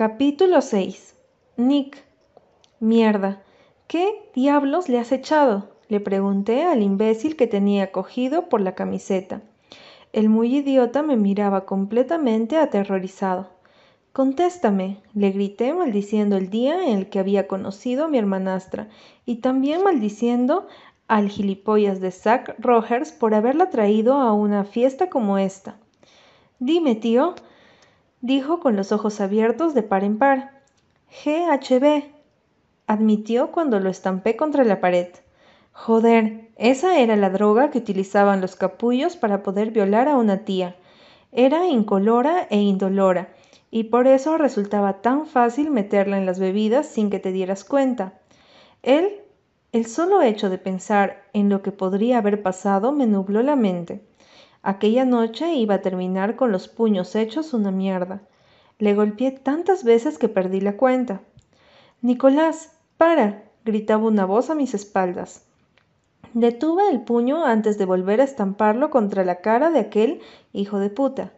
Capítulo 6. Nick. Mierda. ¿Qué diablos le has echado? Le pregunté al imbécil que tenía cogido por la camiseta. El muy idiota me miraba completamente aterrorizado. Contéstame, le grité maldiciendo el día en el que había conocido a mi hermanastra y también maldiciendo al gilipollas de Zack Rogers por haberla traído a una fiesta como esta. Dime, tío, dijo con los ojos abiertos de par en par. GHB, admitió cuando lo estampé contra la pared. Joder, esa era la droga que utilizaban los capullos para poder violar a una tía. Era incolora e indolora, y por eso resultaba tan fácil meterla en las bebidas sin que te dieras cuenta. Él, el solo hecho de pensar en lo que podría haber pasado me nubló la mente. Aquella noche iba a terminar con los puños hechos una mierda. Le golpeé tantas veces que perdí la cuenta. Nicolás, para, gritaba una voz a mis espaldas. Detuve el puño antes de volver a estamparlo contra la cara de aquel hijo de puta.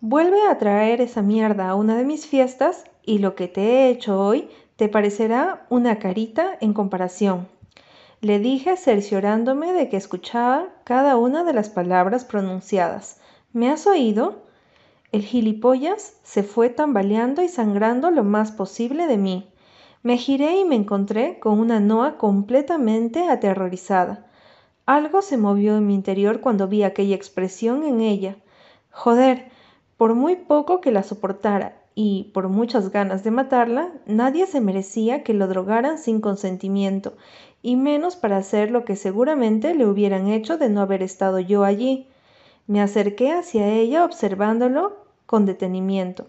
Vuelve a traer esa mierda a una de mis fiestas y lo que te he hecho hoy te parecerá una carita en comparación le dije cerciorándome de que escuchaba cada una de las palabras pronunciadas. ¿Me has oído? El gilipollas se fue tambaleando y sangrando lo más posible de mí. Me giré y me encontré con una Noa completamente aterrorizada. Algo se movió en mi interior cuando vi aquella expresión en ella. Joder, por muy poco que la soportara y por muchas ganas de matarla, nadie se merecía que lo drogaran sin consentimiento, y menos para hacer lo que seguramente le hubieran hecho de no haber estado yo allí. Me acerqué hacia ella observándolo con detenimiento.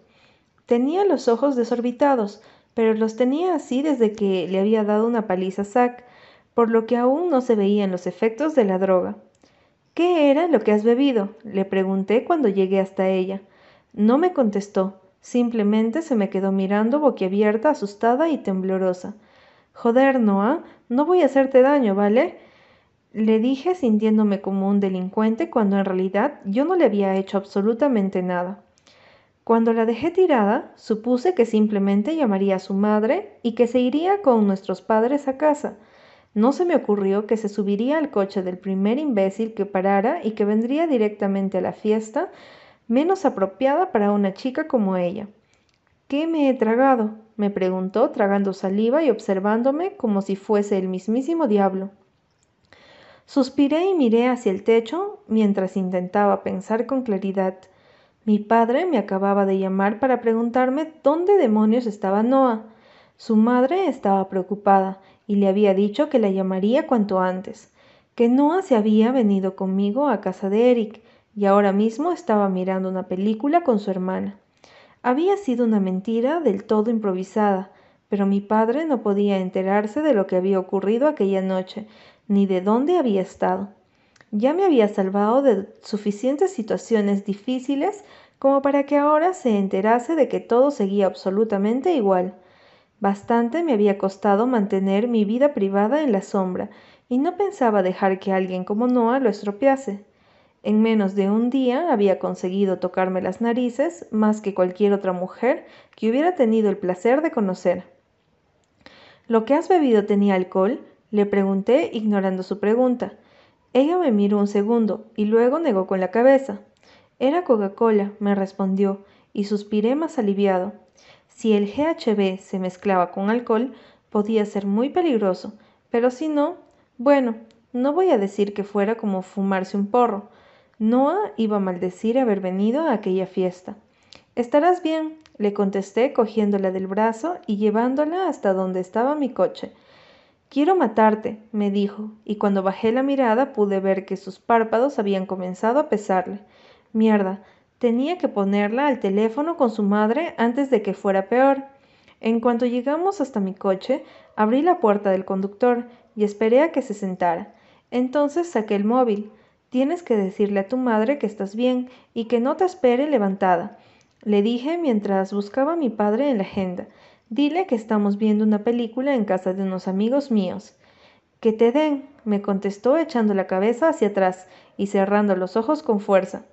Tenía los ojos desorbitados, pero los tenía así desde que le había dado una paliza a por lo que aún no se veían los efectos de la droga. ¿Qué era lo que has bebido? le pregunté cuando llegué hasta ella. No me contestó, simplemente se me quedó mirando boquiabierta, asustada y temblorosa. Joder, Noah, no voy a hacerte daño, ¿vale? Le dije sintiéndome como un delincuente cuando en realidad yo no le había hecho absolutamente nada. Cuando la dejé tirada, supuse que simplemente llamaría a su madre y que se iría con nuestros padres a casa. No se me ocurrió que se subiría al coche del primer imbécil que parara y que vendría directamente a la fiesta, menos apropiada para una chica como ella. ¿Qué me he tragado? me preguntó, tragando saliva y observándome como si fuese el mismísimo diablo. Suspiré y miré hacia el techo mientras intentaba pensar con claridad. Mi padre me acababa de llamar para preguntarme dónde demonios estaba Noah. Su madre estaba preocupada y le había dicho que la llamaría cuanto antes, que Noah se había venido conmigo a casa de Eric y ahora mismo estaba mirando una película con su hermana. Había sido una mentira del todo improvisada, pero mi padre no podía enterarse de lo que había ocurrido aquella noche, ni de dónde había estado. Ya me había salvado de suficientes situaciones difíciles como para que ahora se enterase de que todo seguía absolutamente igual. Bastante me había costado mantener mi vida privada en la sombra, y no pensaba dejar que alguien como Noah lo estropease. En menos de un día había conseguido tocarme las narices más que cualquier otra mujer que hubiera tenido el placer de conocer. ¿Lo que has bebido tenía alcohol? Le pregunté, ignorando su pregunta. Ella me miró un segundo y luego negó con la cabeza. Era Coca-Cola, me respondió, y suspiré más aliviado. Si el GHB se mezclaba con alcohol, podía ser muy peligroso, pero si no, bueno, no voy a decir que fuera como fumarse un porro, Noah iba a maldecir haber venido a aquella fiesta. Estarás bien, le contesté cogiéndola del brazo y llevándola hasta donde estaba mi coche. Quiero matarte, me dijo, y cuando bajé la mirada pude ver que sus párpados habían comenzado a pesarle. Mierda, tenía que ponerla al teléfono con su madre antes de que fuera peor. En cuanto llegamos hasta mi coche, abrí la puerta del conductor y esperé a que se sentara. Entonces saqué el móvil. Tienes que decirle a tu madre que estás bien y que no te espere levantada. Le dije mientras buscaba a mi padre en la agenda. Dile que estamos viendo una película en casa de unos amigos míos. Que te den, me contestó echando la cabeza hacia atrás y cerrando los ojos con fuerza.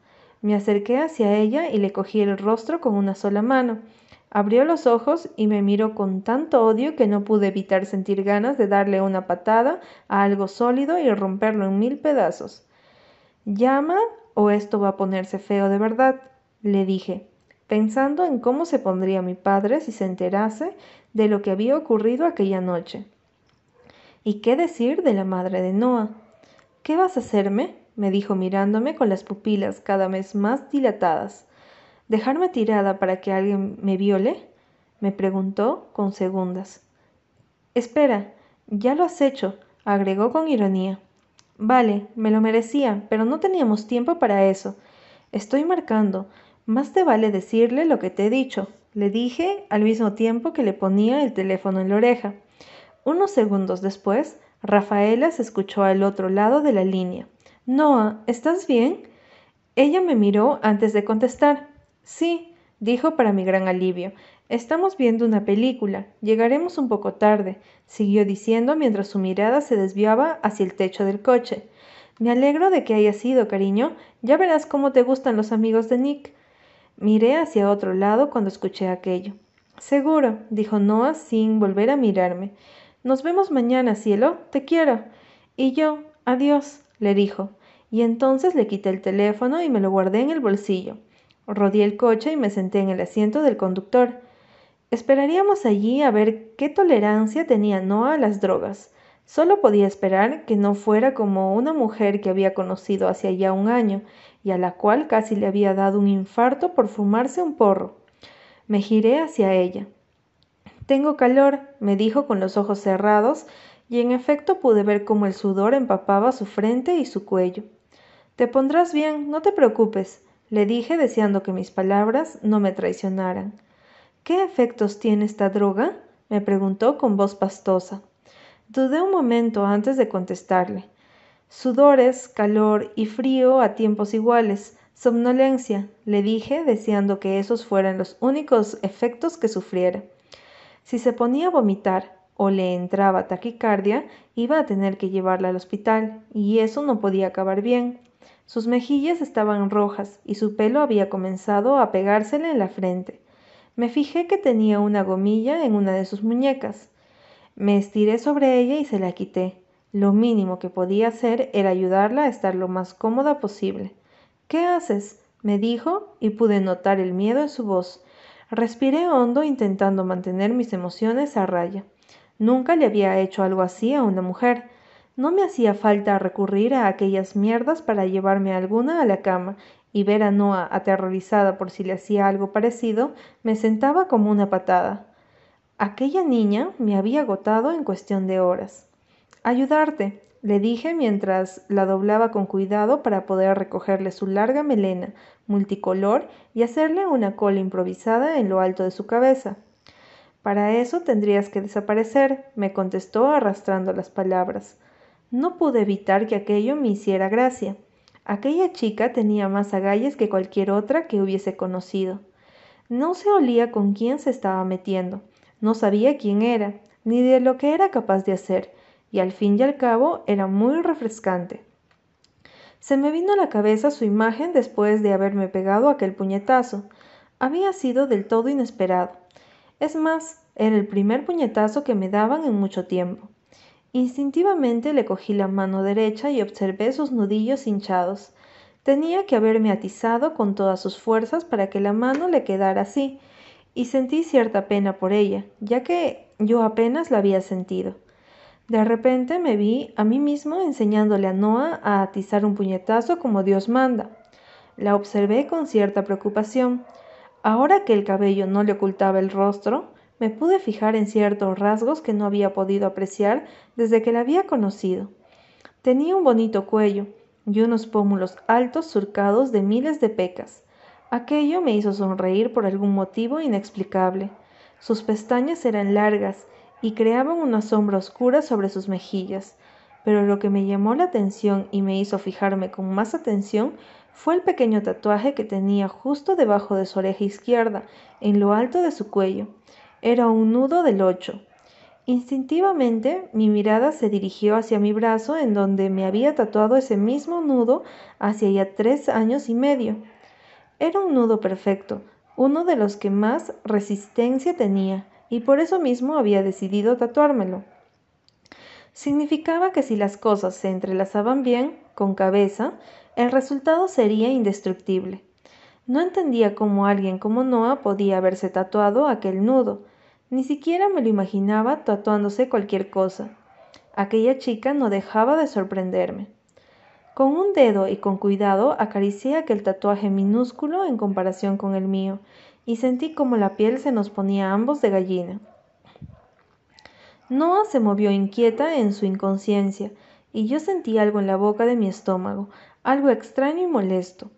Me acerqué hacia ella y le cogí el rostro con una sola mano. Abrió los ojos y me miró con tanto odio que no pude evitar sentir ganas de darle una patada a algo sólido y romperlo en mil pedazos. Llama o esto va a ponerse feo de verdad, le dije, pensando en cómo se pondría mi padre si se enterase de lo que había ocurrido aquella noche. ¿Y qué decir de la madre de Noah? ¿Qué vas a hacerme? me dijo mirándome con las pupilas cada vez más dilatadas. ¿Dejarme tirada para que alguien me viole? me preguntó con segundas. Espera, ya lo has hecho, agregó con ironía. Vale, me lo merecía, pero no teníamos tiempo para eso. Estoy marcando. Más te vale decirle lo que te he dicho, le dije al mismo tiempo que le ponía el teléfono en la oreja. Unos segundos después, Rafaela se escuchó al otro lado de la línea. Noah, ¿estás bien? Ella me miró antes de contestar. Sí, dijo para mi gran alivio. Estamos viendo una película. Llegaremos un poco tarde, siguió diciendo mientras su mirada se desviaba hacia el techo del coche. Me alegro de que hayas ido, cariño. Ya verás cómo te gustan los amigos de Nick. Miré hacia otro lado cuando escuché aquello. Seguro, dijo Noah sin volver a mirarme. Nos vemos mañana, cielo. Te quiero. Y yo, adiós, le dijo. Y entonces le quité el teléfono y me lo guardé en el bolsillo. Rodé el coche y me senté en el asiento del conductor. Esperaríamos allí a ver qué tolerancia tenía Noah a las drogas. Solo podía esperar que no fuera como una mujer que había conocido hacia ya un año y a la cual casi le había dado un infarto por fumarse un porro. Me giré hacia ella. Tengo calor, me dijo con los ojos cerrados, y en efecto pude ver cómo el sudor empapaba su frente y su cuello. Te pondrás bien, no te preocupes, le dije deseando que mis palabras no me traicionaran. ¿Qué efectos tiene esta droga? me preguntó con voz pastosa. Dudé un momento antes de contestarle. Sudores, calor y frío a tiempos iguales. Somnolencia, le dije, deseando que esos fueran los únicos efectos que sufriera. Si se ponía a vomitar o le entraba taquicardia, iba a tener que llevarla al hospital, y eso no podía acabar bien. Sus mejillas estaban rojas y su pelo había comenzado a pegársele en la frente. Me fijé que tenía una gomilla en una de sus muñecas. Me estiré sobre ella y se la quité. Lo mínimo que podía hacer era ayudarla a estar lo más cómoda posible. ¿Qué haces? me dijo y pude notar el miedo en su voz. Respiré hondo intentando mantener mis emociones a raya. Nunca le había hecho algo así a una mujer. No me hacía falta recurrir a aquellas mierdas para llevarme alguna a la cama y ver a aterrorizada por si le hacía algo parecido, me sentaba como una patada. Aquella niña me había agotado en cuestión de horas. Ayudarte, le dije mientras la doblaba con cuidado para poder recogerle su larga melena multicolor y hacerle una cola improvisada en lo alto de su cabeza. Para eso tendrías que desaparecer, me contestó arrastrando las palabras. No pude evitar que aquello me hiciera gracia. Aquella chica tenía más agallas que cualquier otra que hubiese conocido. No se olía con quién se estaba metiendo, no sabía quién era, ni de lo que era capaz de hacer, y al fin y al cabo era muy refrescante. Se me vino a la cabeza su imagen después de haberme pegado aquel puñetazo. Había sido del todo inesperado. Es más, era el primer puñetazo que me daban en mucho tiempo. Instintivamente le cogí la mano derecha y observé sus nudillos hinchados. Tenía que haberme atizado con todas sus fuerzas para que la mano le quedara así, y sentí cierta pena por ella, ya que yo apenas la había sentido. De repente me vi a mí mismo enseñándole a Noah a atizar un puñetazo como Dios manda. La observé con cierta preocupación. Ahora que el cabello no le ocultaba el rostro, me pude fijar en ciertos rasgos que no había podido apreciar desde que la había conocido. Tenía un bonito cuello y unos pómulos altos surcados de miles de pecas. Aquello me hizo sonreír por algún motivo inexplicable. Sus pestañas eran largas y creaban una sombra oscura sobre sus mejillas, pero lo que me llamó la atención y me hizo fijarme con más atención fue el pequeño tatuaje que tenía justo debajo de su oreja izquierda, en lo alto de su cuello. Era un nudo del ocho. Instintivamente mi mirada se dirigió hacia mi brazo en donde me había tatuado ese mismo nudo hacia ya tres años y medio. Era un nudo perfecto, uno de los que más resistencia tenía, y por eso mismo había decidido tatuármelo. Significaba que si las cosas se entrelazaban bien, con cabeza, el resultado sería indestructible. No entendía cómo alguien como Noah podía haberse tatuado aquel nudo. Ni siquiera me lo imaginaba tatuándose cualquier cosa. Aquella chica no dejaba de sorprenderme. Con un dedo y con cuidado acaricié aquel tatuaje minúsculo en comparación con el mío, y sentí como la piel se nos ponía ambos de gallina. Noah se movió inquieta en su inconsciencia, y yo sentí algo en la boca de mi estómago, algo extraño y molesto.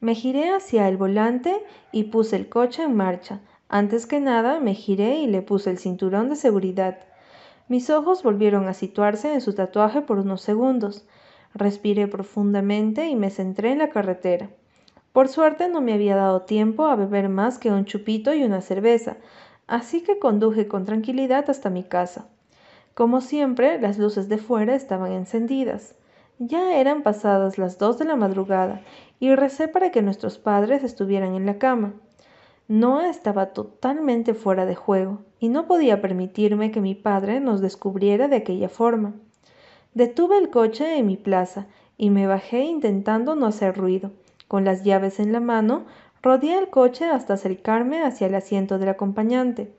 Me giré hacia el volante y puse el coche en marcha. Antes que nada me giré y le puse el cinturón de seguridad. Mis ojos volvieron a situarse en su tatuaje por unos segundos. Respiré profundamente y me centré en la carretera. Por suerte no me había dado tiempo a beber más que un chupito y una cerveza, así que conduje con tranquilidad hasta mi casa. Como siempre, las luces de fuera estaban encendidas. Ya eran pasadas las dos de la madrugada y recé para que nuestros padres estuvieran en la cama. Noah estaba totalmente fuera de juego y no podía permitirme que mi padre nos descubriera de aquella forma. Detuve el coche en mi plaza y me bajé intentando no hacer ruido. Con las llaves en la mano, rodeé el coche hasta acercarme hacia el asiento del acompañante.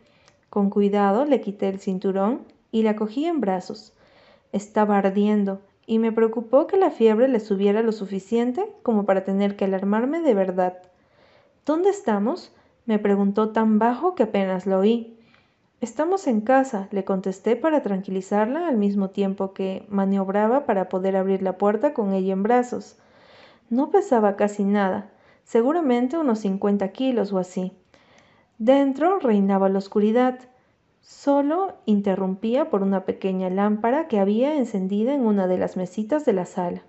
Con cuidado le quité el cinturón y la cogí en brazos. Estaba ardiendo y me preocupó que la fiebre le subiera lo suficiente como para tener que alarmarme de verdad. ¿Dónde estamos? Me preguntó tan bajo que apenas lo oí. Estamos en casa, le contesté para tranquilizarla al mismo tiempo que maniobraba para poder abrir la puerta con ella en brazos. No pesaba casi nada, seguramente unos cincuenta kilos o así. Dentro reinaba la oscuridad solo interrumpía por una pequeña lámpara que había encendida en una de las mesitas de la sala.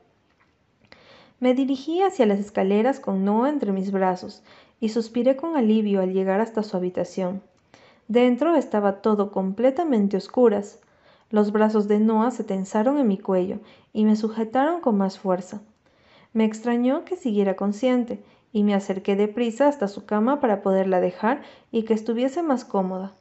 Me dirigí hacia las escaleras con Noah entre mis brazos y suspiré con alivio al llegar hasta su habitación. Dentro estaba todo completamente oscuras. Los brazos de Noah se tensaron en mi cuello y me sujetaron con más fuerza. Me extrañó que siguiera consciente y me acerqué deprisa hasta su cama para poderla dejar y que estuviese más cómoda.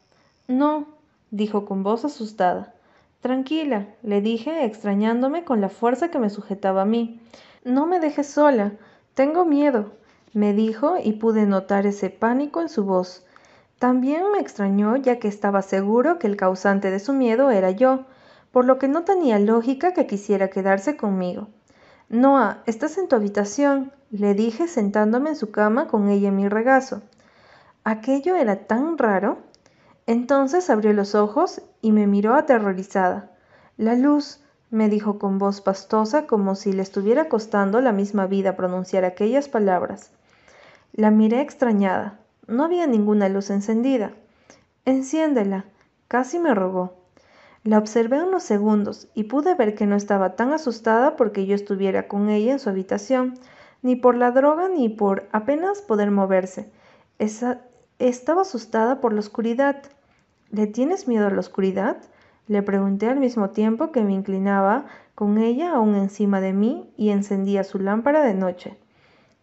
No, dijo con voz asustada. Tranquila, le dije, extrañándome con la fuerza que me sujetaba a mí. No me dejes sola. Tengo miedo, me dijo y pude notar ese pánico en su voz. También me extrañó ya que estaba seguro que el causante de su miedo era yo, por lo que no tenía lógica que quisiera quedarse conmigo. Noah, estás en tu habitación, le dije sentándome en su cama con ella en mi regazo. Aquello era tan raro. Entonces abrió los ojos y me miró aterrorizada. La luz, me dijo con voz pastosa como si le estuviera costando la misma vida pronunciar aquellas palabras. La miré extrañada. No había ninguna luz encendida. Enciéndela, casi me rogó. La observé unos segundos y pude ver que no estaba tan asustada porque yo estuviera con ella en su habitación, ni por la droga ni por apenas poder moverse. Esa, estaba asustada por la oscuridad. ¿Le tienes miedo a la oscuridad? Le pregunté al mismo tiempo que me inclinaba con ella aún encima de mí y encendía su lámpara de noche.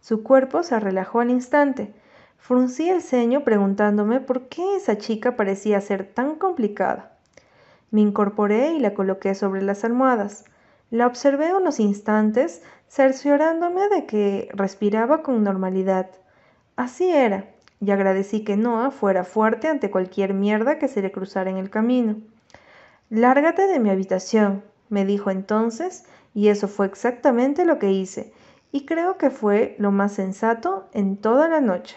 Su cuerpo se relajó al instante. Fruncí el ceño preguntándome por qué esa chica parecía ser tan complicada. Me incorporé y la coloqué sobre las almohadas. La observé unos instantes, cerciorándome de que respiraba con normalidad. Así era, y agradecí que Noah fuera fuerte ante cualquier mierda que se le cruzara en el camino. Lárgate de mi habitación, me dijo entonces, y eso fue exactamente lo que hice, y creo que fue lo más sensato en toda la noche.